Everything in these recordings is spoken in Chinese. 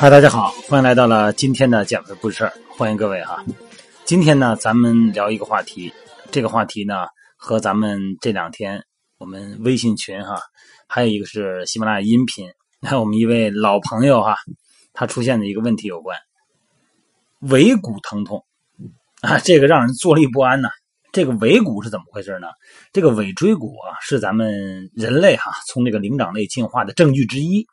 嗨，大家好，欢迎来到了今天的减肥故事，欢迎各位哈。今天呢，咱们聊一个话题，这个话题呢和咱们这两天我们微信群哈，还有一个是喜马拉雅音频，还有我们一位老朋友哈，他出现的一个问题有关，尾骨疼痛啊，这个让人坐立不安呐。这个尾骨是怎么回事呢？这个尾椎骨啊，是咱们人类哈从这个灵长类进化的证据之一。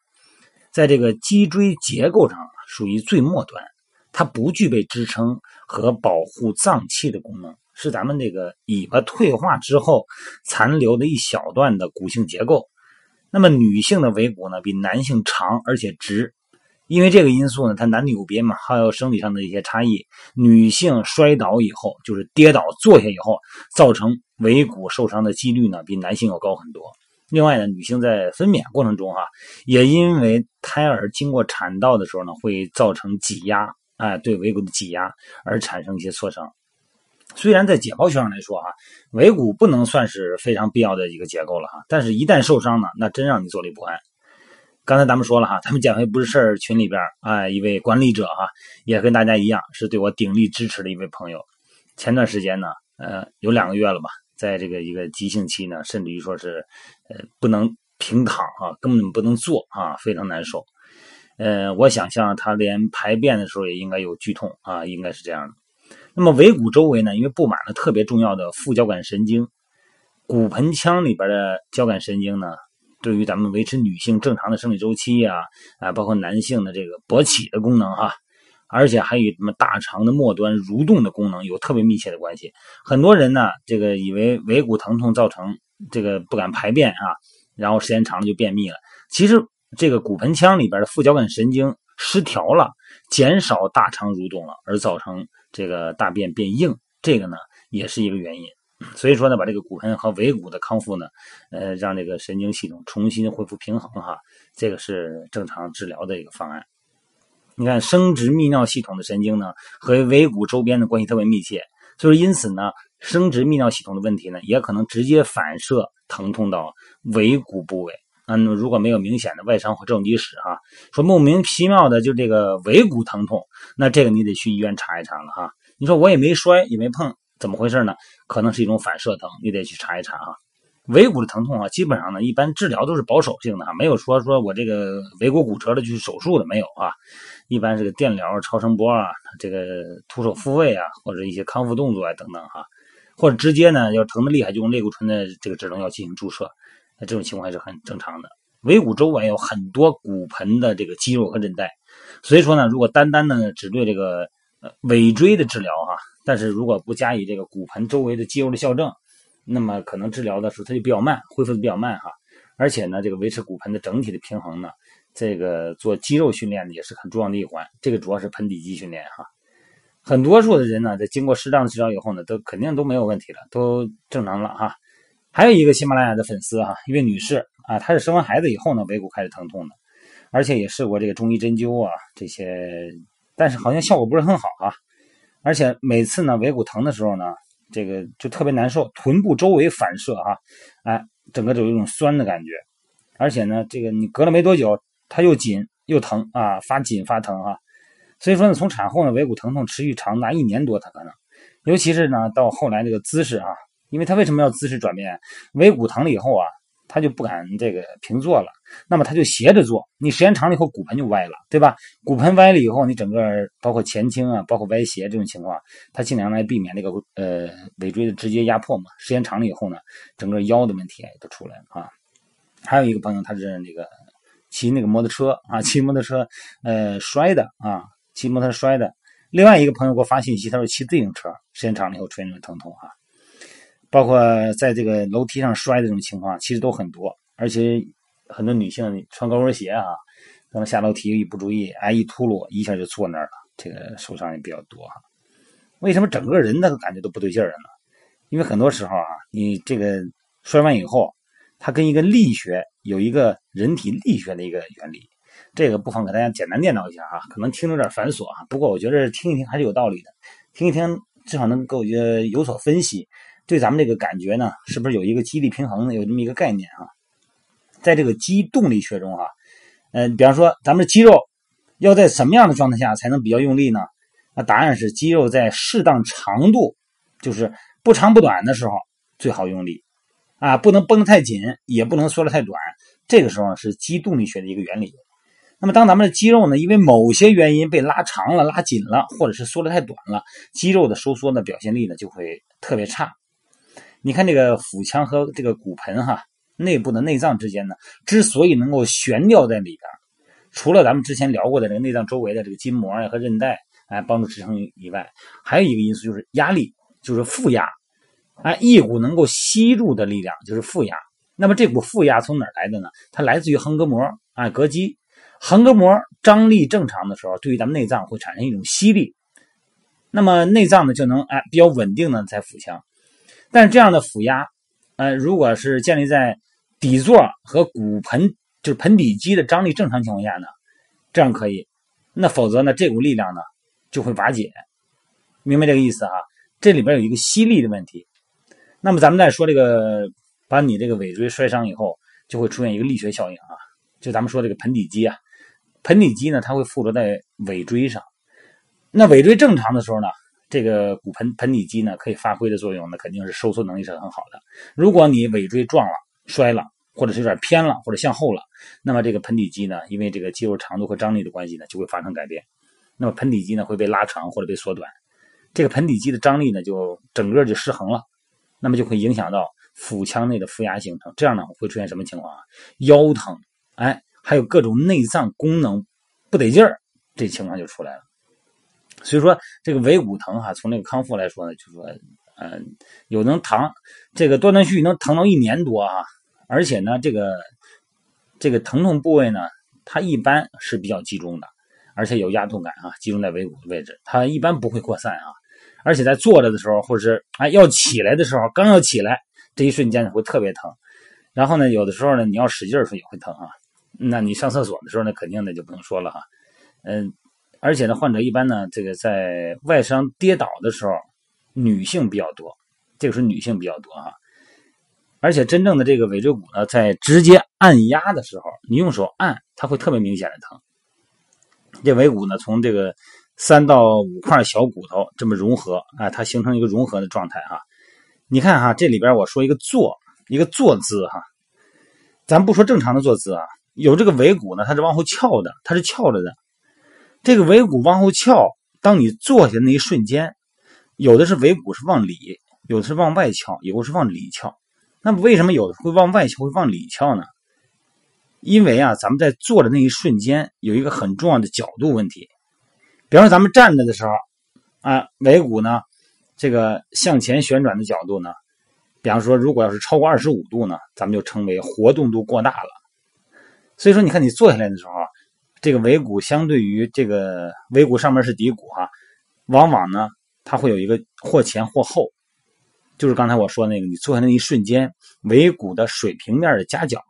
在这个脊椎结构上属于最末端，它不具备支撑和保护脏器的功能，是咱们这个尾巴退化之后残留的一小段的骨性结构。那么女性的尾骨呢，比男性长而且直，因为这个因素呢，它男女有别嘛，还有生理上的一些差异。女性摔倒以后，就是跌倒坐下以后，造成尾骨受伤的几率呢，比男性要高很多。另外呢，女性在分娩过程中哈，也因为胎儿经过产道的时候呢，会造成挤压，哎，对尾骨的挤压而产生一些挫伤。虽然在解剖学上来说啊，尾骨不能算是非常必要的一个结构了哈，但是一旦受伤呢，那真让你坐立不安。刚才咱们说了哈，咱们减肥不是事儿群里边哎，一位管理者哈，也跟大家一样是对我鼎力支持的一位朋友。前段时间呢，呃，有两个月了吧。在这个一个急性期呢，甚至于说是，呃，不能平躺啊，根本不能坐啊，非常难受。呃，我想象他连排便的时候也应该有剧痛啊，应该是这样的。那么尾骨周围呢，因为布满了特别重要的副交感神经，骨盆腔里边的交感神经呢，对于咱们维持女性正常的生理周期呀，啊，包括男性的这个勃起的功能哈。而且还与什么大肠的末端蠕动的功能有特别密切的关系。很多人呢，这个以为尾骨疼痛造成这个不敢排便啊，然后时间长了就便秘了。其实这个骨盆腔里边的副交感神经失调了，减少大肠蠕动了，而造成这个大便变硬，这个呢也是一个原因。所以说呢，把这个骨盆和尾骨的康复呢，呃，让这个神经系统重新恢复平衡哈，这个是正常治疗的一个方案。你看，生殖泌尿系统的神经呢，和尾骨周边的关系特别密切，所以因此呢，生殖泌尿系统的问题呢，也可能直接反射疼痛到尾骨部位。那如果没有明显的外伤或正畸史哈，说莫名其妙的就这个尾骨疼痛，那这个你得去医院查一查了哈。你说我也没摔也没碰，怎么回事呢？可能是一种反射疼，你得去查一查哈。尾骨的疼痛啊，基本上呢，一般治疗都是保守性的啊，没有说说我这个尾骨骨折了就去手术的没有啊。一般是个电疗、超声波啊，这个徒手复位啊，或者一些康复动作啊等等哈，或者直接呢，要疼的厉害就用类固醇的这个止疼药进行注射，那这种情况还是很正常的。尾骨周围有很多骨盆的这个肌肉和韧带，所以说呢，如果单单的只对这个呃尾椎的治疗哈，但是如果不加以这个骨盆周围的肌肉的校正。那么可能治疗的时候它就比较慢，恢复的比较慢哈，而且呢，这个维持骨盆的整体的平衡呢，这个做肌肉训练呢也是很重要的一环。这个主要是盆底肌训练哈。很多数的人呢，在经过适当的治疗以后呢，都肯定都没有问题了，都正常了哈。还有一个喜马拉雅的粉丝哈，一位女士啊，她是生完孩子以后呢，尾骨开始疼痛的，而且也试过这个中医针灸啊这些，但是好像效果不是很好啊。而且每次呢，尾骨疼的时候呢。这个就特别难受，臀部周围反射啊，哎，整个就有一种酸的感觉，而且呢，这个你隔了没多久，它又紧又疼啊，发紧发疼啊，所以说呢，从产后呢，尾骨疼痛持续长达一年多，它可能，尤其是呢，到后来这个姿势啊，因为它为什么要姿势转变？尾骨疼了以后啊。他就不敢这个平坐了，那么他就斜着坐，你时间长了以后骨盆就歪了，对吧？骨盆歪了以后，你整个包括前倾啊，包括歪斜这种情况，他尽量来避免这个呃尾椎的直接压迫嘛。时间长了以后呢，整个腰的问题也都出来了啊。还有一个朋友，他是那个骑那个摩托车啊，骑摩托车呃摔的啊，骑摩托车摔的。另外一个朋友给我发信息，他说骑自行车时间长了以后出现疼痛啊。包括在这个楼梯上摔的这种情况，其实都很多，而且很多女性穿高跟鞋啊，可能下楼梯一不注意，哎，一秃噜，一下就坐那儿了，这个受伤也比较多哈。为什么整个人那个感觉都不对劲儿了呢？因为很多时候啊，你这个摔完以后，它跟一个力学有一个人体力学的一个原理，这个不妨给大家简单念叨一下啊，可能听着有点繁琐啊，不过我觉得听一听还是有道理的，听一听至少能够呃有所分析。对咱们这个感觉呢，是不是有一个肌力平衡呢？有这么一个概念啊，在这个肌动力学中啊，嗯，比方说咱们的肌肉，要在什么样的状态下才能比较用力呢？那答案是肌肉在适当长度，就是不长不短的时候最好用力啊，不能绷得太紧，也不能缩得太短。这个时候是肌动力学的一个原理。那么当咱们的肌肉呢，因为某些原因被拉长了、拉紧了，或者是缩得太短了，肌肉的收缩的表现力呢就会特别差。你看这个腹腔和这个骨盆哈内部的内脏之间呢，之所以能够悬吊在里边，除了咱们之前聊过的这个内脏周围的这个筋膜呀和韧带哎帮助支撑以外，还有一个因素就是压力，就是负压。哎，一股能够吸入的力量就是负压。那么这股负压从哪儿来的呢？它来自于横膈膜啊，膈肌。横膈膜张力正常的时候，对于咱们内脏会产生一种吸力，那么内脏呢就能哎比较稳定的在腹腔。但是这样的腹压，呃，如果是建立在底座和骨盆就是盆底肌的张力正常情况下呢，这样可以。那否则呢，这股力量呢就会瓦解。明白这个意思哈？这里边有一个吸力的问题。那么咱们再说这个。把你这个尾椎摔伤以后，就会出现一个力学效应啊，就咱们说这个盆底肌啊，盆底肌呢，它会附着在尾椎上。那尾椎正常的时候呢，这个骨盆盆底肌呢，可以发挥的作用呢，肯定是收缩能力是很好的。如果你尾椎撞了、摔了，或者是有点偏了，或者向后了，那么这个盆底肌呢，因为这个肌肉长度和张力的关系呢，就会发生改变。那么盆底肌呢，会被拉长或者被缩短，这个盆底肌的张力呢，就整个就失衡了，那么就会影响到。腹腔内的负压形成，这样呢会出现什么情况啊？腰疼，哎，还有各种内脏功能不得劲儿，这情况就出来了。所以说这个尾骨疼哈，从那个康复来说呢，就说，嗯，有能疼，这个断断续续能疼到一年多啊，而且呢，这个这个疼痛部位呢，它一般是比较集中的，而且有压痛感啊，集中在尾骨的位置，它一般不会扩散啊，而且在坐着的时候，或者是哎要起来的时候，刚要起来。这一瞬间会特别疼，然后呢，有的时候呢，你要使劲的时也会疼啊。那你上厕所的时候呢，肯定的就不用说了哈。嗯，而且呢，患者一般呢，这个在外伤跌倒的时候，女性比较多，这个是女性比较多哈。而且真正的这个尾椎骨呢，在直接按压的时候，你用手按，它会特别明显的疼。这尾骨呢，从这个三到五块小骨头这么融合啊，它形成一个融合的状态哈。你看哈，这里边我说一个坐，一个坐姿哈，咱不说正常的坐姿啊，有这个尾骨呢，它是往后翘的，它是翘着的。这个尾骨往后翘，当你坐下那一瞬间，有的是尾骨是往里，有的是往外翘，有的是往里翘。那么为什么有的会往外翘，会往里翘呢？因为啊，咱们在坐的那一瞬间，有一个很重要的角度问题。比方说咱们站着的时候，啊，尾骨呢。这个向前旋转的角度呢，比方说，如果要是超过二十五度呢，咱们就称为活动度过大了。所以说，你看你坐下来的时候，这个尾骨相对于这个尾骨上面是骶骨哈，往往呢它会有一个或前或后，就是刚才我说那个，你坐下那一瞬间，尾骨的水平面的夹角。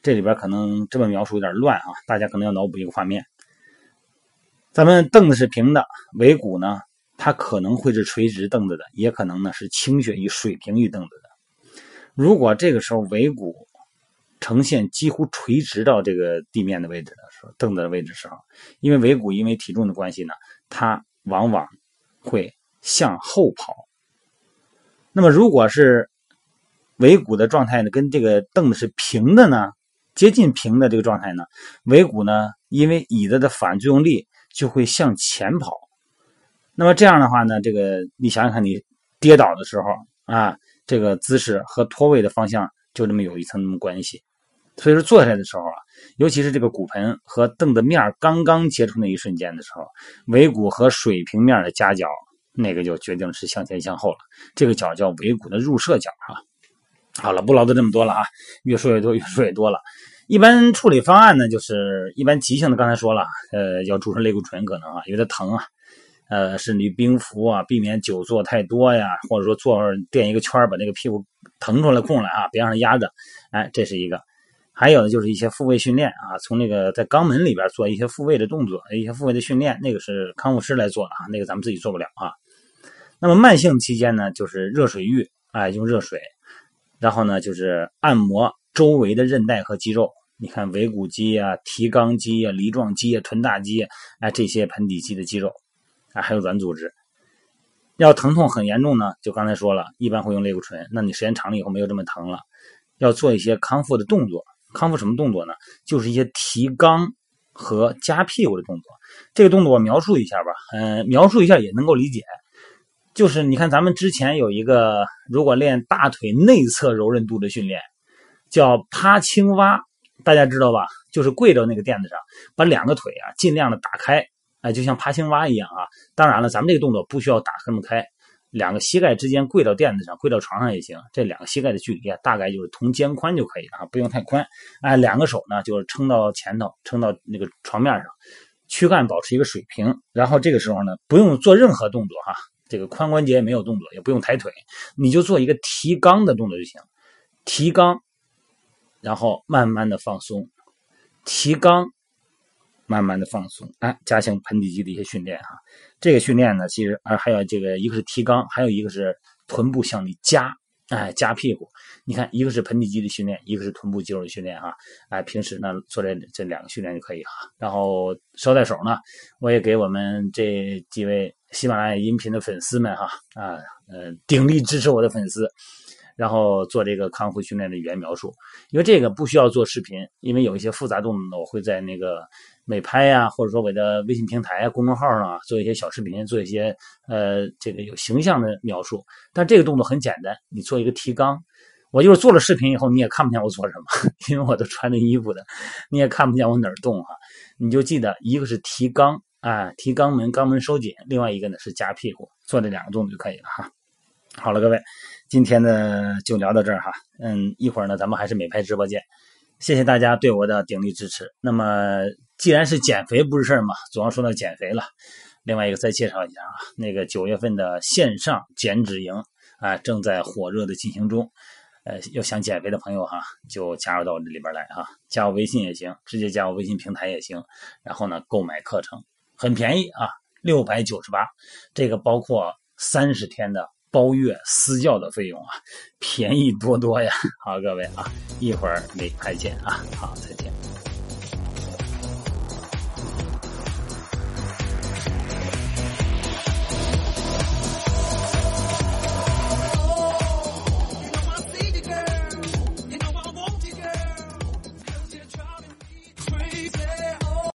这里边可能这么描述有点乱啊，大家可能要脑补一个画面。咱们凳子是平的，尾骨呢？它可能会是垂直凳子的，也可能呢是倾斜于水平于凳子的。如果这个时候尾骨呈现几乎垂直到这个地面的位置的时候，凳子的位置时候，因为尾骨因为体重的关系呢，它往往会向后跑。那么如果是尾骨的状态呢，跟这个凳子是平的呢，接近平的这个状态呢，尾骨呢因为椅子的反作用力就会向前跑。那么这样的话呢，这个你想想看，你跌倒的时候啊，这个姿势和脱位的方向就这么有一层关系。所以说坐下来的时候啊，尤其是这个骨盆和凳子面刚刚接触那一瞬间的时候，尾骨和水平面的夹角，那个就决定是向前向后了。这个角叫尾骨的入射角啊。好了，不唠叨这么多了啊，越说越多，越说越多了。一般处理方案呢，就是一般急性的，刚才说了，呃，要注射类固醇可能啊，因为它疼啊。呃，甚至于冰敷啊，避免久坐太多呀，或者说坐垫一个圈把那个屁股腾出来空来啊，别让它压着。哎，这是一个。还有呢，就是一些复位训练啊，从那个在肛门里边做一些复位的动作，一些复位的训练，那个是康复师来做的啊，那个咱们自己做不了啊。那么慢性期间呢，就是热水浴，哎，用热水，然后呢就是按摩周围的韧带和肌肉，你看尾骨肌啊、提肛肌啊、梨状肌啊、臀大肌啊，这些盆底肌的肌肉啊，还有软组织。要疼痛很严重呢，就刚才说了，一般会用类固醇。那你时间长了以后没有这么疼了，要做一些康复的动作。康复什么动作呢？就是一些提肛和夹屁股的动作。这个动作我描述一下吧，嗯，描述一下也能够理解。就是你看咱们之前有一个，如果练大腿内侧柔韧度的训练，叫趴青蛙，大家知道吧？就是跪到那个垫子上，把两个腿啊尽量的打开，哎，就像趴青蛙一样啊。当然了，咱们这个动作不需要打这么开。两个膝盖之间跪到垫子上，跪到床上也行。这两个膝盖的距离啊，大概就是同肩宽就可以了，不用太宽。哎，两个手呢，就是撑到前头，撑到那个床面上，躯干保持一个水平。然后这个时候呢，不用做任何动作哈，这个髋关节也没有动作，也不用抬腿，你就做一个提肛的动作就行。提肛，然后慢慢的放松，提肛。慢慢的放松，哎，加强盆底肌的一些训练哈。这个训练呢，其实啊还有这个一个是提肛，还有一个是臀部向里夹，哎，夹屁股。你看，一个是盆底肌的训练，一个是臀部肌肉的训练哈。哎，平时呢做这这两个训练就可以哈。然后捎带手呢，我也给我们这几位喜马拉雅音频的粉丝们哈啊呃鼎力支持我的粉丝。然后做这个康复训练的语言描述，因为这个不需要做视频，因为有一些复杂动作，我会在那个美拍呀，或者说我的微信平台啊、公众号上啊，做一些小视频，做一些呃这个有形象的描述。但这个动作很简单，你做一个提肛，我就是做了视频以后，你也看不见我做什么，因为我都穿着衣服的，你也看不见我哪儿动哈。你就记得一个是提肛啊，提肛门，肛门收紧；另外一个呢是夹屁股，做这两个动作就可以了哈。好了，各位，今天呢就聊到这儿哈。嗯，一会儿呢咱们还是美拍直播间。谢谢大家对我的鼎力支持。那么既然是减肥不是事儿嘛，总要说到减肥了。另外一个再介绍一下啊，那个九月份的线上减脂营啊正在火热的进行中。呃，要想减肥的朋友哈，就加入到这里边来哈，加我微信也行，直接加我微信平台也行。然后呢，购买课程很便宜啊，六百九十八，这个包括三十天的。包月私教的费用啊，便宜多多呀！好，各位啊，一会儿没再见啊，好，再见。